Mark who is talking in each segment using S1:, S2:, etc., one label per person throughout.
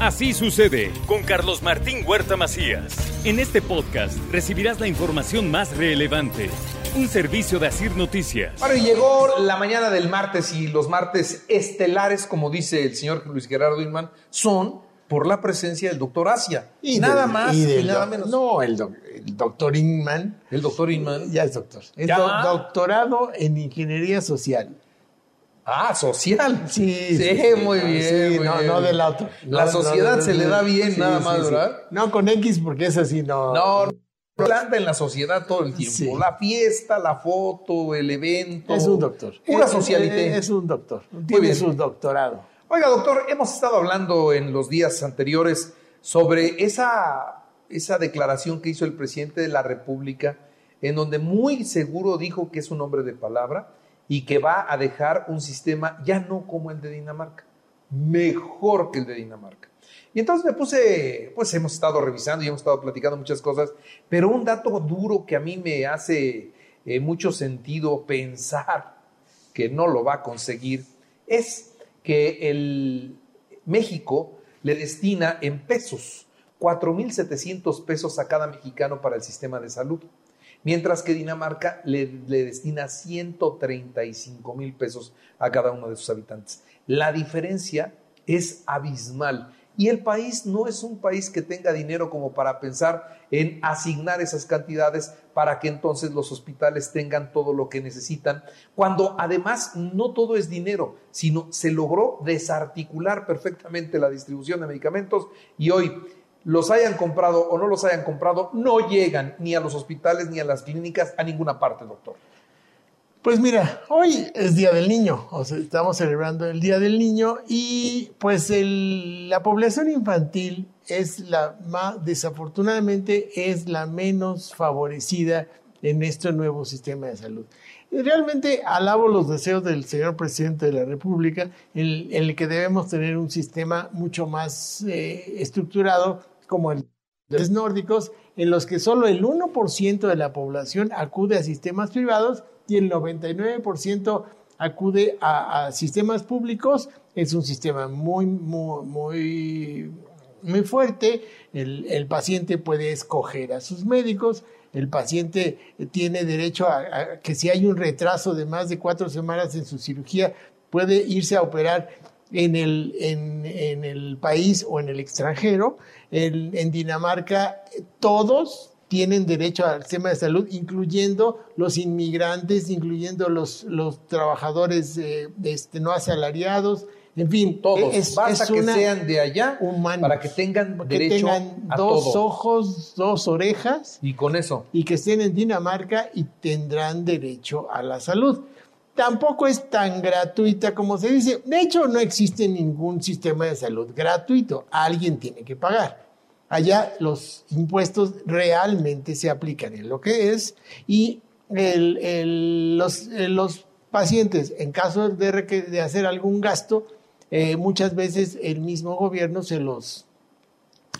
S1: Así sucede con Carlos Martín Huerta Macías. En este podcast recibirás la información más relevante. Un servicio de Asir Noticias.
S2: Bueno, y llegó la mañana del martes y los martes estelares, como dice el señor Luis Gerardo Inman, son por la presencia del doctor Asia.
S3: Y
S2: nada
S3: del-
S2: más
S3: y
S2: nada
S3: doc-
S2: menos.
S3: No, el, doc- el doctor Inman
S2: El doctor Inman.
S3: ya es doctor. Es
S2: ¿Ya?
S3: do- doctorado en ingeniería social.
S2: Ah, social.
S3: Sí,
S2: Sí, muy bien.
S3: Sí,
S2: muy
S3: no,
S2: bien.
S3: no del otro.
S2: La
S3: No,
S2: sociedad
S3: no,
S2: se le da bien
S3: Sí,
S2: nada
S3: sí,
S2: más,
S3: sí.
S2: ¿verdad?
S3: No, con X porque es así, no.
S2: No, no anda en la sociedad todo el tiempo.
S3: Sí.
S2: La fiesta, la foto, el evento.
S3: Es un doctor. Es-
S2: socialité.
S3: Es, un doctor. Tiene
S2: bien.
S3: su doctorado.
S2: Oiga, doctor, hemos estado hablando en los días anteriores sobre esa, esa declaración que hizo el presidente de la República, en donde muy seguro dijo que es un hombre de palabra y que va a dejar un sistema ya no como el de Dinamarca, mejor que el de Dinamarca. Y entonces me puse, pues hemos estado revisando y hemos estado platicando muchas cosas, pero un dato duro que a mí me hace eh, mucho sentido pensar que no lo va a conseguir es que el México le destina en pesos 4.700 pesos a cada mexicano para el sistema de salud, mientras que Dinamarca le, le destina 135 mil pesos a cada uno de sus habitantes. La diferencia es abismal. Y el país no es un país que tenga dinero como para pensar en asignar esas cantidades para que entonces los hospitales tengan todo lo que necesitan, cuando además no todo es dinero, sino se logró desarticular perfectamente la distribución de medicamentos y hoy los hayan comprado o no los hayan comprado, no llegan ni a los hospitales ni a las clínicas, a ninguna parte, doctor.
S3: Pues mira, hoy es Día del Niño, o sea, estamos celebrando el Día del Niño y pues la población infantil es la más, desafortunadamente, es la menos favorecida en este nuevo sistema de salud. Realmente alabo los deseos del señor presidente de la República en, en el que debemos tener un sistema mucho más eh, estructurado como el de los nórdicos, en los que solo el 1% de la población acude a sistemas privados y el 99% acude a, a sistemas públicos. Es un sistema muy, muy, muy, muy fuerte. El, el paciente puede escoger a sus médicos. El paciente tiene derecho a, a que si hay un retraso de más de cuatro semanas en su cirugía, puede irse a operar en el, en, en el país o en el extranjero. En, en Dinamarca, eh, todos tienen derecho al sistema de salud, incluyendo los inmigrantes, incluyendo los, los trabajadores eh, este, no asalariados, en fin,
S2: Todos,
S3: es,
S2: basta
S3: es
S2: que sean de allá
S3: humanos.
S2: para que tengan
S3: que
S2: derecho
S3: tengan
S2: a
S3: dos
S2: todo.
S3: ojos, dos orejas
S2: Y con eso,
S3: y que estén en Dinamarca y tendrán derecho a la salud. Tampoco es tan gratuita como se dice. De hecho, no existe ningún sistema de salud gratuito. Alguien tiene que pagar. Allá los impuestos realmente se aplican en lo que es y eh, los pacientes, en caso de, hacer algún gasto, eh, muchas veces el mismo gobierno se los,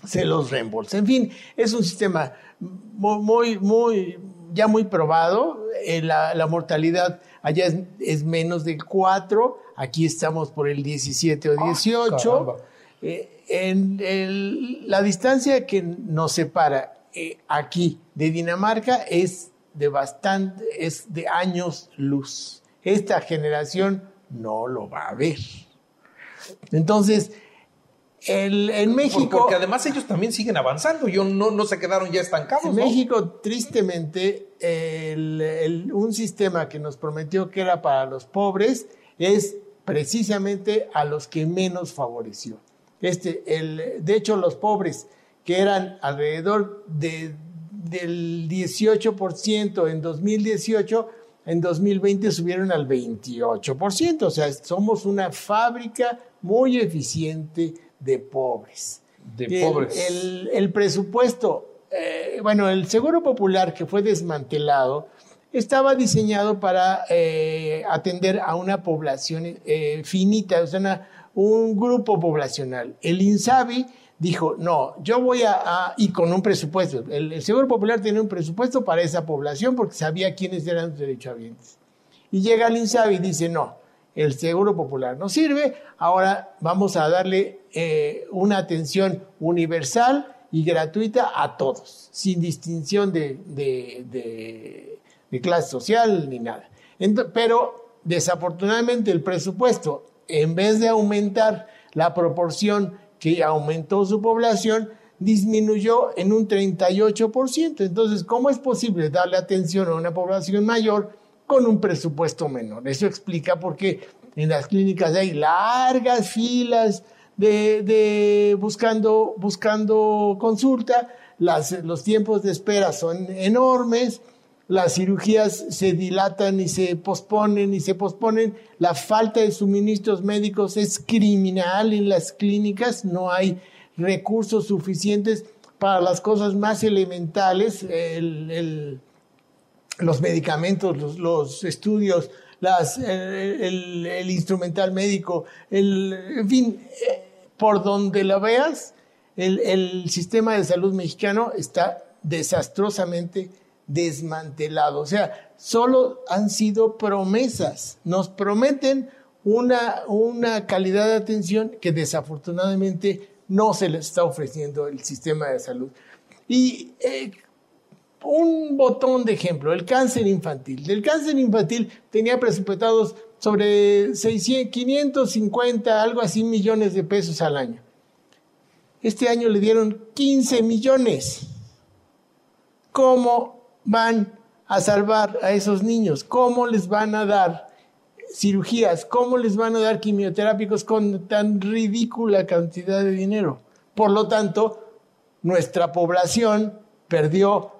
S3: se los reembolsa. En fin, es un sistema mu- muy, muy, ya muy probado. Eh, la, la mortalidad allá es, es menos del 4, aquí estamos por el 17 o 18.
S2: caramba.
S3: Eh, en el- la distancia que nos separa eh, aquí de Dinamarca es de bastante, es de años luz. Esta generación no lo va a ver. Entonces, el- en México...
S2: porque además ellos también siguen avanzando, yo no, no se quedaron ya estancados.
S3: En
S2: ¿no?
S3: México, tristemente, el- el- un sistema que nos prometió que era para los pobres es precisamente a los que menos favoreció. Este, el, de hecho, los pobres, que eran alrededor de, del 18% en 2018, en 2020 subieron al 28%. O sea, somos una fábrica muy eficiente de pobres.
S2: De
S3: El-
S2: pobres.
S3: El, el presupuesto, bueno, el Seguro Popular que fue desmantelado estaba diseñado para eh, atender a una población eh, finita, o sea, un grupo poblacional. El INSABI dijo, no, yo voy a, y con un presupuesto, el, Seguro Popular tiene un presupuesto para esa población porque sabía quiénes eran sus derechohabientes. Y llega el INSABI y dice, no, el Seguro Popular no sirve, ahora vamos a darle eh, una atención universal y gratuita a todos, sin distinción de, de, clase social ni nada. pero desafortunadamente el presupuesto, en vez de aumentar la proporción que aumentó su población, disminuyó en un 38%. Entonces, ¿cómo es posible darle atención a una población mayor con un presupuesto menor? Eso explica por qué en las clínicas hay largas filas de, buscando, buscando consulta, los tiempos de espera son enormes, las cirugías se dilatan y se posponen y se posponen, la falta de suministros médicos es criminal en las clínicas, no hay recursos suficientes para las cosas más elementales, los medicamentos, los, estudios, el, instrumental médico, en fin, por donde la veas, el, sistema de salud mexicano está desastrosamente desmantelado. O sea, solo han sido promesas. Nos prometen una, una calidad de atención que desafortunadamente no se les está ofreciendo el sistema de salud. Y eh, un botón de ejemplo, el cáncer infantil. Del cáncer infantil tenía presupuestados sobre 600, 550, algo así millones de pesos al año. Este año le dieron 15 millones. ¿Cómo van a salvar a esos niños? ¿Cómo les van a dar cirugías? ¿Cómo les van a dar quimioterápicos con tan ridícula cantidad de dinero? Por lo tanto, nuestra población perdió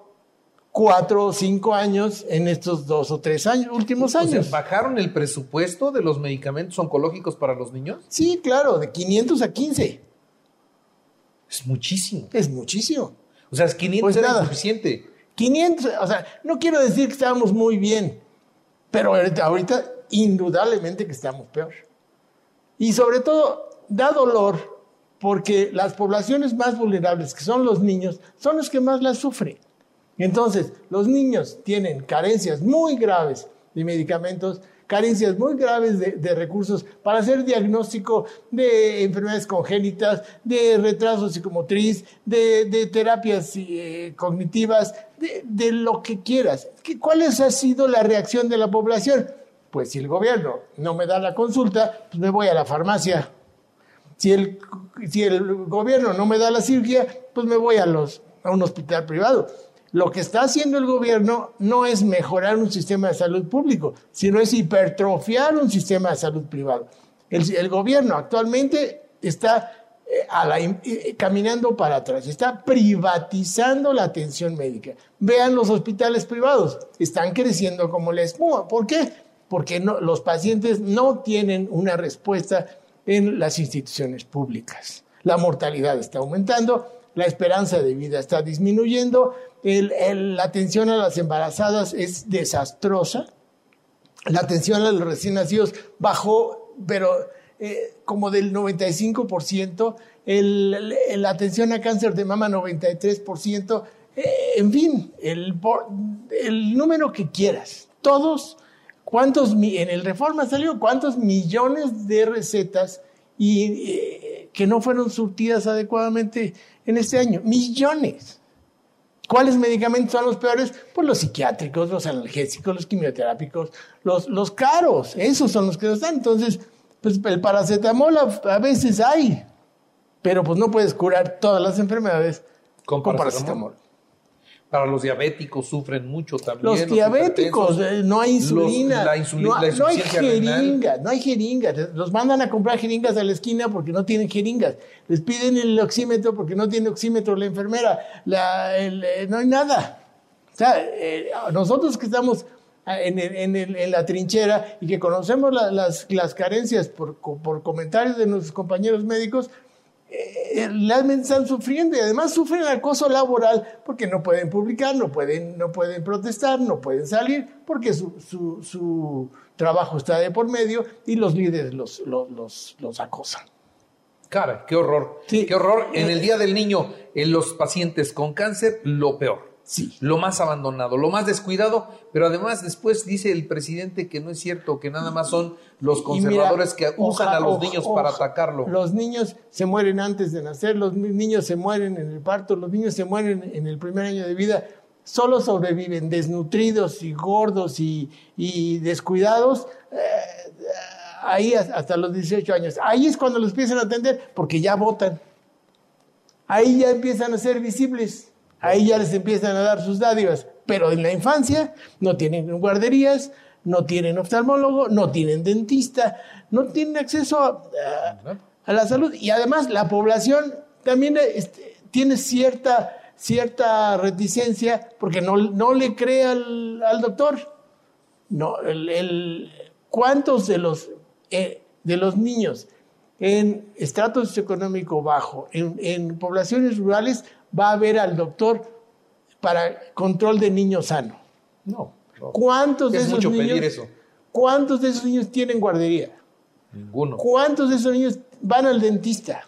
S3: cuatro o cinco años en estos dos o tres años, últimos años.
S2: ¿Bajaron el presupuesto de los medicamentos oncológicos para los niños?
S3: Sí, claro, de 500 a 15.
S2: Es muchísimo.
S3: Es muchísimo.
S2: O sea, 500 pues era suficiente.
S3: 500, o sea, no quiero decir que estábamos muy bien, pero ahorita indudablemente que estamos peor. Y sobre todo, da dolor porque las poblaciones más vulnerables, que son los niños, son los que más las sufren. Entonces, los niños tienen carencias muy graves de medicamentos, carencias muy graves de, recursos para hacer diagnóstico de enfermedades congénitas, de retraso psicomotriz, de, terapias eh, cognitivas, de, lo que quieras. ¿Cuál ha sido la reacción de la población? Pues si el gobierno no me da la consulta, pues me voy a la farmacia. Si el, si el gobierno no me da la cirugía, pues me voy a, los, a un hospital privado. Lo que está haciendo el gobierno no es mejorar un sistema de salud público, sino es hipertrofiar un sistema de salud privado. El, gobierno actualmente está eh, eh, caminando para atrás, está privatizando la atención médica. Vean los hospitales privados, están creciendo como la espuma. ¿Por qué? Porque los pacientes no tienen una respuesta en las instituciones públicas. La mortalidad está aumentando, la esperanza de vida está disminuyendo, la atención a las embarazadas es desastrosa, la atención a los recién nacidos bajó, pero eh, como del 95%, la atención a cáncer de mama 93%, eh, en fin, el, número que quieras, todos, cuántos, en el Reforma salió cuántos millones de recetas y, eh, que no fueron surtidas adecuadamente en este año. Millones. ¿Cuáles medicamentos son los peores? Pues los psiquiátricos, los analgésicos, los quimioterápicos, los, los caros. Esos son los que están. Entonces, pues el paracetamol a, veces hay, pero pues no puedes curar todas las enfermedades con, paracetamol.
S2: Para los diabéticos sufren mucho también.
S3: Los, diabéticos, eh, no hay insulina. no, hay jeringas, no hay jeringas. Los mandan a comprar jeringas a la esquina porque no tienen jeringas. Les piden el oxímetro porque no tiene oxímetro la enfermera. Eh, no hay nada. O sea, eh, nosotros que estamos en, la trinchera y que conocemos las, las, carencias por, por comentarios de nuestros compañeros médicos, realmente están sufriendo y además sufren acoso laboral porque no pueden publicar, no pueden, no pueden protestar, no pueden salir porque su, su, trabajo está de por medio y los líderes los, los, los, acosan.
S2: Cara, qué horror. Qué horror. En el Día del Niño, en los pacientes con cáncer, lo peor.
S3: Sí.
S2: Lo más abandonado, lo más descuidado, pero además después dice el presidente que no es cierto, que nada más son los conservadores
S3: mira,
S2: que usan
S3: oja-
S2: a los niños para atacarlo.
S3: Los niños se mueren antes de nacer, los ni- niños se mueren en el parto, los niños se mueren en el primer año de vida. Solo sobreviven desnutridos y gordos y, y descuidados eh, ahí has- hasta los 18 años. Ahí es cuando los empiezan a atender porque ya votan. Ahí ya empiezan a ser visibles. Ahí ya les empiezan a dar sus dádivas. Pero en la infancia no tienen guarderías, no tienen oftalmólogo, no tienen dentista, no tienen acceso a, a- a la salud. Y además la población también este, tiene cierta, cierta reticencia porque no, no le cree al, al doctor. No, el, el- ¿Cuántos de los, eh, de los niños en estrato socioeconómico bajo, en, en poblaciones rurales, va a ver al doctor para control de niño sano?
S2: No, no,
S3: ¿Cuántos de
S2: es
S3: esos
S2: mucho
S3: niños?
S2: pedir eso.
S3: ¿Cuántos de esos niños tienen guardería?
S2: Ninguno,
S3: ¿Cuántos de esos niños van al dentista?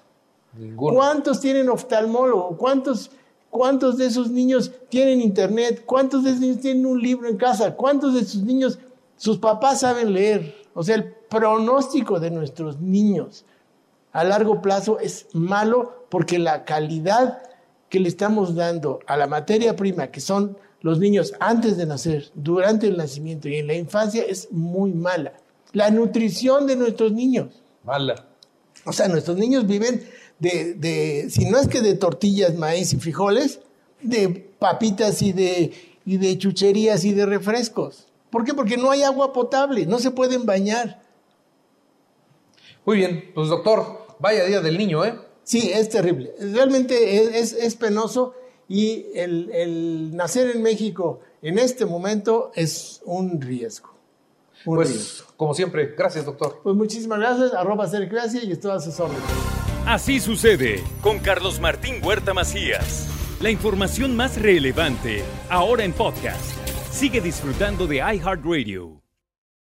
S2: ninguno.
S3: ¿Cuántos tienen oftalmólogo? ¿Cuántos, ¿Cuántos de esos niños tienen internet? ¿Cuántos de esos niños tienen un libro en casa? ¿Cuántos de sus niños, sus papás saben leer? O sea, el pronóstico de nuestros niños a largo plazo es malo porque la calidad que le estamos dando a la materia prima, que son los niños antes de nacer, durante el nacimiento y en la infancia, es muy mala. La nutrición de nuestros niños.
S2: Mala.
S3: O sea, nuestros niños viven de, de, si no es que de tortillas, maíz y frijoles, de papitas y de, y de chucherías y de refrescos. ¿Por qué? Porque no hay agua potable, no se pueden bañar.
S2: Muy bien, pues doctor, vaya día del niño, ¿eh?
S3: Sí, es terrible. Realmente es, es- es penoso y el, el nacer en México en este momento es un riesgo. Un
S2: Pues,
S3: riesgo.
S2: como siempre, gracias, doctor.
S3: Pues muchísimas gracias, arroba Sercracia y estoy a sus órdenes.
S1: Así sucede con Carlos Martín Huerta Macías. La información más relevante, ahora en podcast. Sigue disfrutando de iHeartRadio.